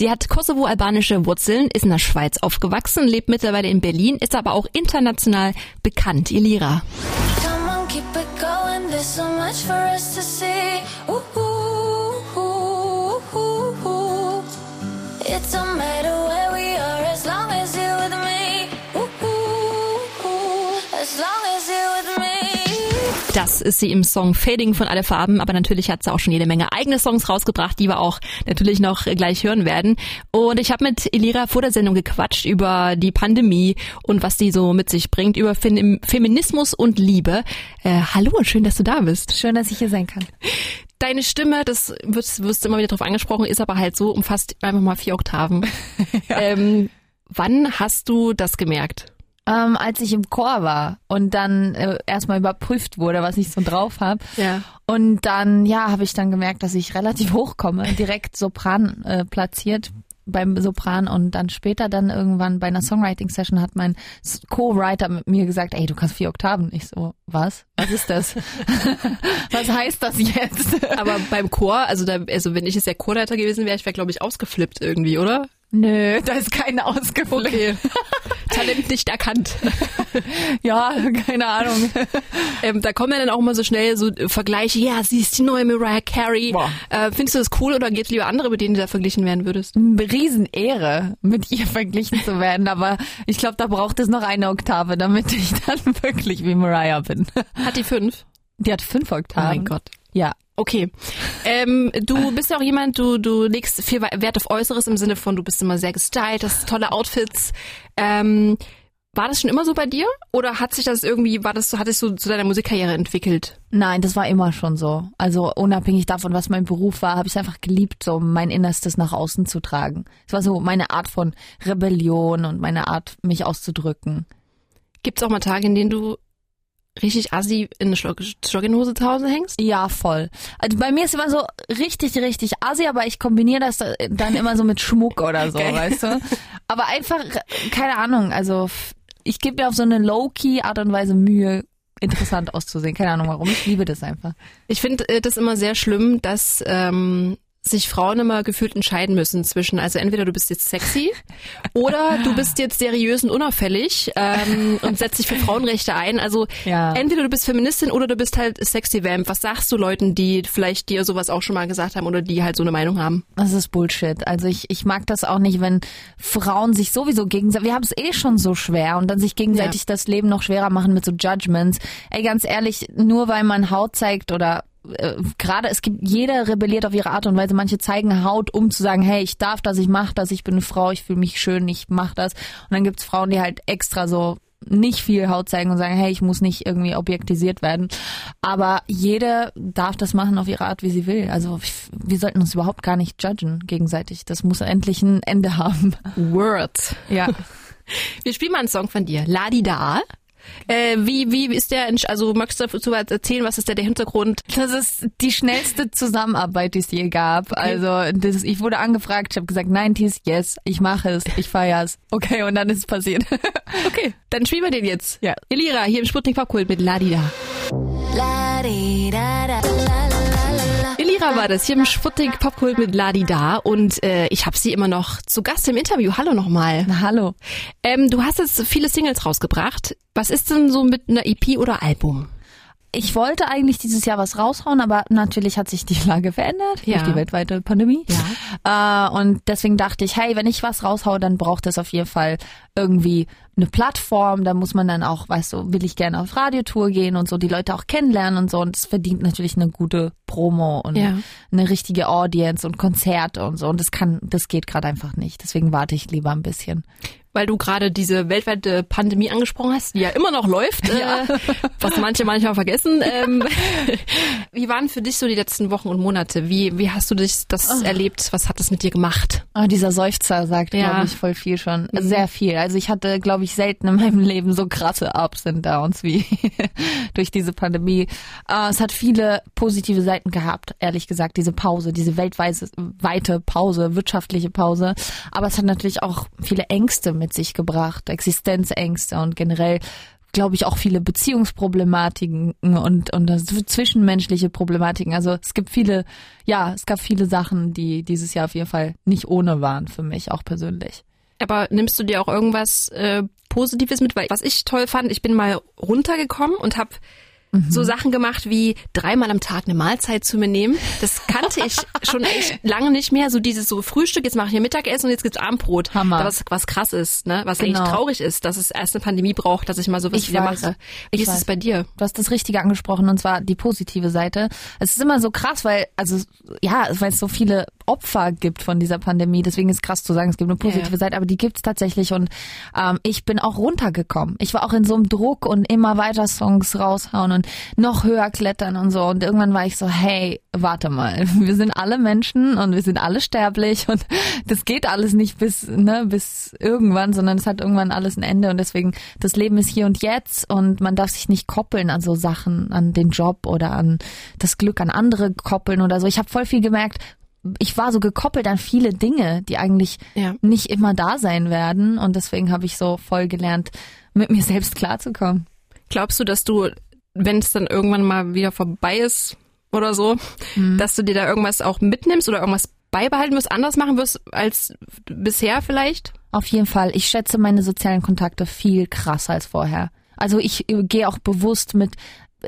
Sie hat kosovo-albanische Wurzeln, ist in der Schweiz aufgewachsen, lebt mittlerweile in Berlin, ist aber auch international bekannt. Ilira. Come on, keep it Das ist sie im Song Fading von Alle Farben, aber natürlich hat sie auch schon jede Menge eigene Songs rausgebracht, die wir auch natürlich noch gleich hören werden. Und ich habe mit Elira vor der Sendung gequatscht über die Pandemie und was die so mit sich bringt, über Fem Feminismus und Liebe. Äh, hallo und schön, dass du da bist. Schön, dass ich hier sein kann. Deine Stimme, das wirst, wirst immer wieder drauf angesprochen, ist aber halt so umfasst einfach mal vier Oktaven. ähm, wann hast du das gemerkt? Ähm, als ich im Chor war und dann äh, erstmal überprüft wurde, was ich so drauf habe. Ja. Und dann, ja, habe ich dann gemerkt, dass ich relativ hoch komme, direkt Sopran äh, platziert beim Sopran und dann später dann irgendwann bei einer Songwriting-Session hat mein Co-Writer mit mir gesagt, ey, du kannst vier Oktaven. Ich so, was? Was ist das? was heißt das jetzt? Aber beim Chor, also da, also wenn ich jetzt der Chorleiter gewesen wäre, ich wäre glaube ich ausgeflippt irgendwie, oder? Nö, da ist keiner ausgeflippt. Okay. Talent nicht erkannt. Ja, keine Ahnung. Ähm, da kommen ja dann auch immer so schnell so äh, Vergleiche, ja, sie ist die neue Mariah Carey. Äh, findest du das cool oder gibt es lieber andere, mit denen du da verglichen werden würdest? Riesenehre, mit ihr verglichen zu werden, aber ich glaube, da braucht es noch eine Oktave, damit ich dann wirklich wie Mariah bin. Hat die fünf? Die hat fünf Oktaven. Ja. Okay. Ähm, du bist ja auch jemand, du, du legst viel Wert auf Äußeres im Sinne von, du bist immer sehr gestylt, hast tolle Outfits. Ähm, war das schon immer so bei dir? Oder hat sich das irgendwie, war das so, hat es so zu deiner Musikkarriere entwickelt? Nein, das war immer schon so. Also unabhängig davon, was mein Beruf war, habe ich einfach geliebt, so mein Innerstes nach außen zu tragen. Es war so meine Art von Rebellion und meine Art, mich auszudrücken. Gibt es auch mal Tage, in denen du richtig assi in eine Schlo- Jogginghose zu Hause hängst? Ja, voll. Also bei mir ist immer so richtig, richtig assi, aber ich kombiniere das dann immer so mit Schmuck oder so, Geil. weißt du? Aber einfach, keine Ahnung, also ich gebe mir auf so eine low-key Art und Weise Mühe, interessant auszusehen. Keine Ahnung warum, ich liebe das einfach. Ich finde äh, das immer sehr schlimm, dass ähm, sich Frauen immer gefühlt entscheiden müssen zwischen, also entweder du bist jetzt sexy oder du bist jetzt seriös und unauffällig ähm, und setzt dich für Frauenrechte ein. Also Ja. entweder du bist Feministin oder du bist halt sexy Vamp. Was sagst du Leuten, die vielleicht dir sowas auch schon mal gesagt haben oder die halt so eine Meinung haben? Das ist Bullshit. Also ich, ich mag das auch nicht, wenn Frauen sich sowieso gegenseitig, wir haben es eh schon so schwer und dann sich gegenseitig Ja. das Leben noch schwerer machen mit so Judgments. Ey, ganz ehrlich, nur weil man Haut zeigt oder äh, gerade es gibt jeder rebelliert auf ihre Art und Weise. Manche zeigen Haut, um zu sagen, hey, ich darf das, ich mach das, ich bin eine Frau, ich fühle mich schön, ich mach das. Und dann gibt's Frauen, die halt extra so nicht viel Haut zeigen und sagen, hey, ich muss nicht irgendwie objektisiert werden. Aber jede darf das machen auf ihre Art, wie sie will. Also wir sollten uns überhaupt gar nicht judgen gegenseitig. Das muss endlich ein Ende haben. Word. Ja. Wir spielen mal einen Song von dir. Ladi da. Äh, wie, wie ist der, also magst du dazu was erzählen, was ist der, der Hintergrund? Das ist die schnellste Zusammenarbeit, die es je gab. Also das, ich wurde angefragt, ich habe gesagt, 90s, yes, ich mache es, ich feier's. Okay, und dann ist es passiert. Okay, dann spielen wir den jetzt. Ja. Elira, hier im Sputnik Popkult mit Ladi da. La di da da la la Elira war das hier im Sputnik Popkult mit Ladi da und äh, ich habe sie immer noch zu Gast im Interview. Hallo nochmal. Na, hallo. Ähm, du hast jetzt viele Singles rausgebracht. Was ist denn so mit einer EP oder Album? Ich wollte eigentlich dieses Jahr was raushauen, aber natürlich hat sich die Lage verändert Ja. durch die weltweite Pandemie. Ja. Äh, und deswegen dachte ich, hey, wenn ich was raushaue, dann braucht es auf jeden Fall irgendwie eine Plattform. Da muss man dann auch, weißt du, will ich gerne auf Radiotour gehen und so, die Leute auch kennenlernen und so. Und es verdient natürlich eine gute Promo und Ja. eine richtige Audience und Konzerte und so. Und das kann, das geht gerade einfach nicht. Deswegen warte ich lieber ein bisschen. Weil du gerade diese weltweite Pandemie angesprochen hast, die ja immer noch läuft, äh, was manche manchmal vergessen. Ähm, wie waren für dich so die letzten Wochen und Monate? Wie, wie hast du dich das erlebt? Was hat das mit dir gemacht? Ah, dieser Seufzer sagt, Ja. glaube ich, voll viel schon. Sehr viel. Also ich hatte, glaube ich, selten in meinem Leben so krasse Ups und Downs wie durch diese Pandemie. Äh, es hat viele positive Seiten gehabt, ehrlich gesagt, diese Pause, diese weltweite weite Pause, wirtschaftliche Pause. Aber es hat natürlich auch viele Ängste mit sich gebracht, Existenzängste und generell glaube ich, auch viele Beziehungsproblematiken und, und das zwischenmenschliche Problematiken. Also es gibt viele, ja, es gab viele Sachen, die dieses Jahr auf jeden Fall nicht ohne waren für mich, auch persönlich. Aber nimmst du dir auch irgendwas äh, Positives mit? Weil was ich toll fand, ich bin mal runtergekommen und habe so Sachen gemacht wie dreimal am Tag eine Mahlzeit zu mir nehmen. Das kannte ich schon echt lange nicht mehr. So dieses so Frühstück, jetzt mache ich hier Mittagessen und jetzt gibt's Abendbrot. Hammer. Was, was krass ist, ne? Was Genau. eigentlich traurig ist, dass es erst eine Pandemie braucht, dass ich mal sowas Ich wieder weiß. mache. Wie Ich ist es weiß. bei dir? Du hast das Richtige angesprochen und zwar die positive Seite. Es ist immer so krass, weil, also, ja, weil es so viele Opfer gibt von dieser Pandemie. Deswegen ist es krass zu sagen, es gibt eine positive Ja, ja. Seite, aber die gibt's tatsächlich und ähm, ich bin auch runtergekommen. Ich war auch in so einem Druck und immer weiter Songs raushauen und noch höher klettern und so. Und irgendwann war ich so, hey, warte mal, wir sind alle Menschen und wir sind alle sterblich und das geht alles nicht bis, ne, bis irgendwann, sondern es hat irgendwann alles ein Ende und deswegen, das Leben ist hier und jetzt und man darf sich nicht koppeln an so Sachen, an den Job oder an das Glück an andere koppeln oder so. Ich habe voll viel gemerkt, ich war so gekoppelt an viele Dinge, die eigentlich Ja. nicht immer da sein werden und deswegen habe ich so voll gelernt, mit mir selbst klarzukommen. Glaubst du, dass du, wenn es dann irgendwann mal wieder vorbei ist oder so, Mhm. dass du dir da irgendwas auch mitnimmst oder irgendwas beibehalten wirst, anders machen wirst als bisher vielleicht? Auf jeden Fall. Ich schätze meine sozialen Kontakte viel krasser als vorher. Also ich äh, gehe auch bewusst mit,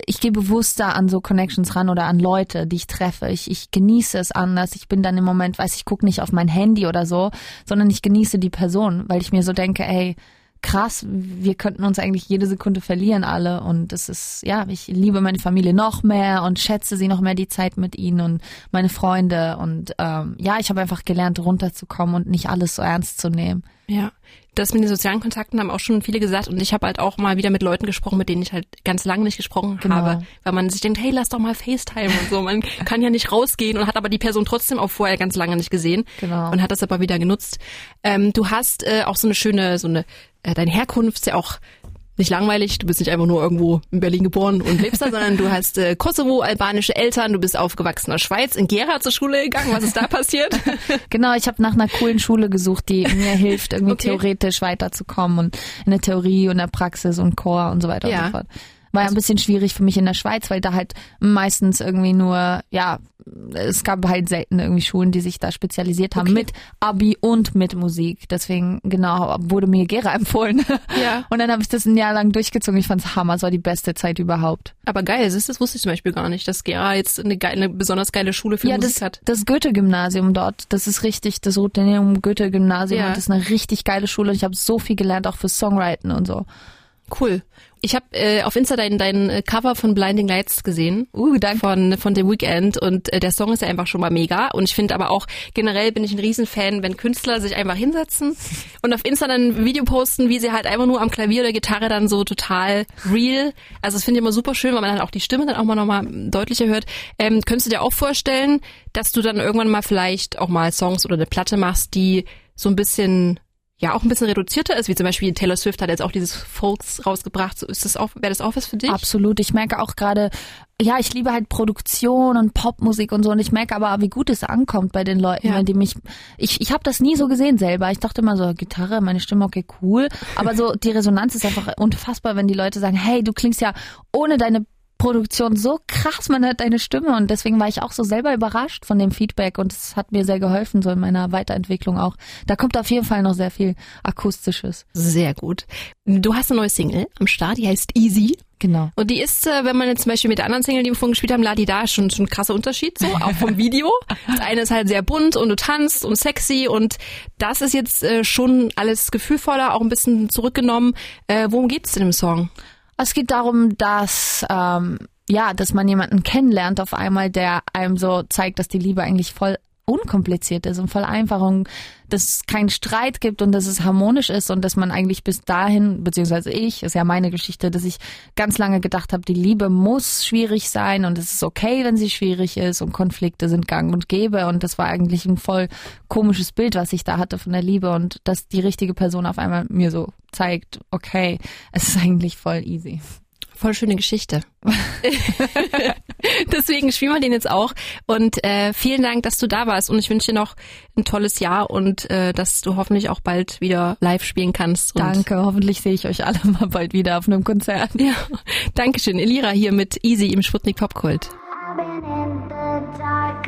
ich gehe bewusster an so Connections ran oder an Leute, die ich treffe. Ich, ich genieße es anders. Ich bin dann im Moment, weiß ich, gucke nicht auf mein Handy oder so, sondern ich genieße die Person, weil ich mir so denke, ey, krass, wir könnten uns eigentlich jede Sekunde verlieren alle und das ist, ja, ich liebe meine Familie noch mehr und schätze sie noch mehr die Zeit mit ihnen und meine Freunde und ähm, ja, ich habe einfach gelernt, runterzukommen und nicht alles so ernst zu nehmen. Ja. Das mit den sozialen Kontakten haben auch schon viele gesagt und ich habe halt auch mal wieder mit Leuten gesprochen, mit denen ich halt ganz lange nicht gesprochen Genau. habe, weil man sich denkt, hey, lass doch mal FaceTime und so. Man kann ja nicht rausgehen und hat aber die Person trotzdem auch vorher ganz lange nicht gesehen Genau. und hat das aber wieder genutzt. Ähm, du hast äh, auch so eine schöne, so eine, äh, deine Herkunft ist ja auch nicht langweilig. Du bist nicht einfach nur irgendwo in Berlin geboren und lebst da, sondern du hast äh, Kosovo-albanische Eltern, du bist aufgewachsen in der Schweiz, in Gera zur Schule gegangen. Was ist da passiert? Genau, ich habe nach einer coolen Schule gesucht, die mir hilft, irgendwie Okay. theoretisch weiterzukommen und in der Theorie und der Praxis und Chor und so weiter Ja. und so fort. War ja ein bisschen schwierig für mich in der Schweiz, weil da halt meistens irgendwie nur, ja, es gab halt selten irgendwie Schulen, die sich da spezialisiert haben Okay. mit Abi und mit Musik. Deswegen, genau, wurde mir Gera empfohlen. Ja. Und dann habe ich das ein Jahr lang durchgezogen. Ich fand's Hammer, es war die beste Zeit überhaupt. Aber geil, das, ist, das wusste ich zum Beispiel gar nicht, dass Gera jetzt eine, geile, eine besonders geile Schule für ja, Musik das, hat. das Goethe-Gymnasium dort, das ist richtig, das Roteneum Goethe-Gymnasium Ja. und das ist eine richtig geile Schule und ich habe so viel gelernt, auch für Songwriting und so. Cool. Ich habe äh, auf Insta dein, dein äh, Cover von Blinding Lights gesehen. Uh, danke. Von, von The Weeknd und äh, der Song ist ja einfach schon mal mega. Und ich finde aber auch, generell bin ich ein Riesenfan, wenn Künstler sich einfach hinsetzen und auf Insta dann ein Video posten, wie sie halt einfach nur am Klavier oder Gitarre dann so total real. Also das finde ich immer super schön, weil man dann auch die Stimme dann auch mal nochmal deutlicher hört. Ähm, könntest du dir auch vorstellen, dass du dann irgendwann mal vielleicht auch mal Songs oder eine Platte machst, die so ein bisschen ja auch ein bisschen reduzierter ist, wie zum Beispiel Taylor Swift hat jetzt auch dieses Folks rausgebracht. So ist das auch, wäre das auch was für dich? Absolut. Ich merke auch gerade, ja, ich liebe halt Produktion und Popmusik und so und ich merke aber, wie gut es ankommt bei den Leuten, Ja. die mich, ich, ich habe das nie so gesehen selber. Ich dachte immer so, Gitarre, meine Stimme, okay, cool. Aber so die Resonanz ist einfach unfassbar, wenn die Leute sagen, hey, du klingst ja ohne deine Produktion so krass, man hört deine Stimme und deswegen war ich auch so selber überrascht von dem Feedback und es hat mir sehr geholfen, so in meiner Weiterentwicklung auch. Da kommt auf jeden Fall noch sehr viel Akustisches. Sehr gut. Du hast eine neue Single am Start, die heißt Easy. Genau. Und die ist, äh, wenn man jetzt zum Beispiel mit der anderen Single, die wir vorhin gespielt haben, Ladi da, schon, schon ein krasser Unterschied, so, auch vom Video. Das eine ist halt sehr bunt und du tanzt und sexy und das ist jetzt äh, schon alles gefühlvoller, auch ein bisschen zurückgenommen. Äh, worum geht's denn im Song? Es geht darum, dass ähm, ja, dass man jemanden kennenlernt auf einmal, der einem so zeigt, dass die Liebe eigentlich voll unkompliziert ist und voll einfach und dass es keinen Streit gibt und dass es harmonisch ist und dass man eigentlich bis dahin, beziehungsweise ich, ist ja meine Geschichte, dass ich ganz lange gedacht habe, die Liebe muss schwierig sein und es ist okay, wenn sie schwierig ist und Konflikte sind gang und gäbe und das war eigentlich ein voll komisches Bild, was ich da hatte von der Liebe und dass die richtige Person auf einmal mir so zeigt, okay, es ist eigentlich voll easy voll schöne Geschichte. Deswegen spielen wir den jetzt auch. Und äh, vielen Dank, dass du da warst. Und ich wünsche dir noch ein tolles Jahr und äh, dass du hoffentlich auch bald wieder live spielen kannst. Danke, hoffentlich sehe ich euch alle mal bald wieder auf einem Konzert. Ja. Dankeschön, Elira hier mit Easy im Sputnik Popkult. I've been in the dark,